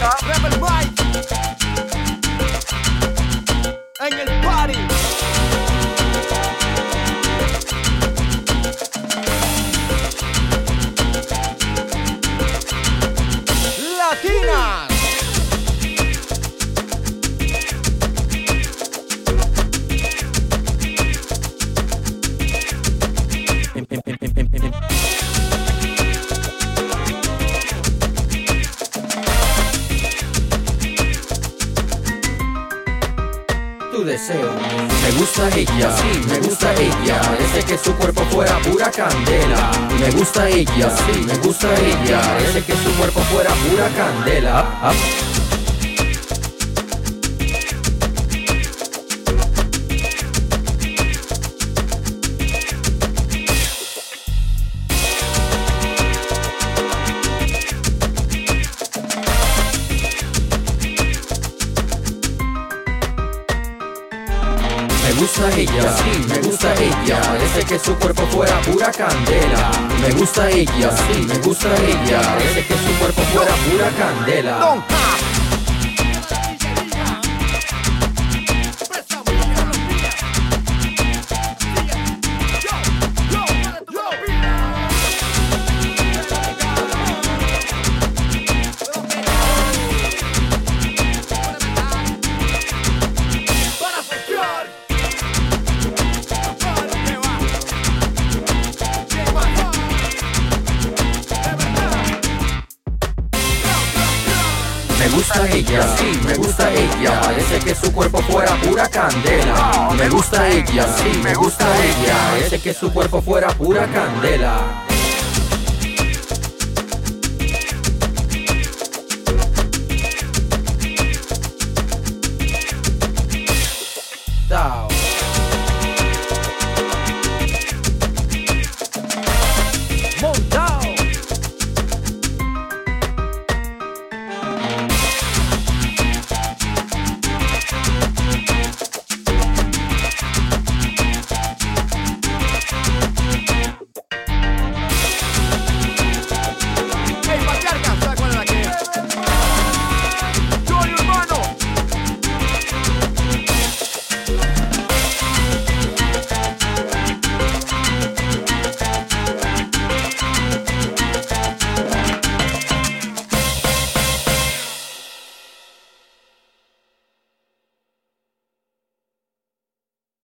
Rebel Rock. Deseo. Me gusta ella, sí, me gusta ella. Parece que su cuerpo fuera pura candela. Me gusta ella, sí, me gusta ella. Parece que su cuerpo fuera pura candela. Ah, Me gusta ella, sí, me gusta ella. Parece que su cuerpo fuera pura candela. Me gusta ella, sí, me gusta ella. Parece que su cuerpo fuera pura candela. Gusta ella, sí, me gusta ella. Parece que su cuerpo fuera pura candela. Me gusta ella, sí, me gusta ella. Parece que su cuerpo fuera pura candela.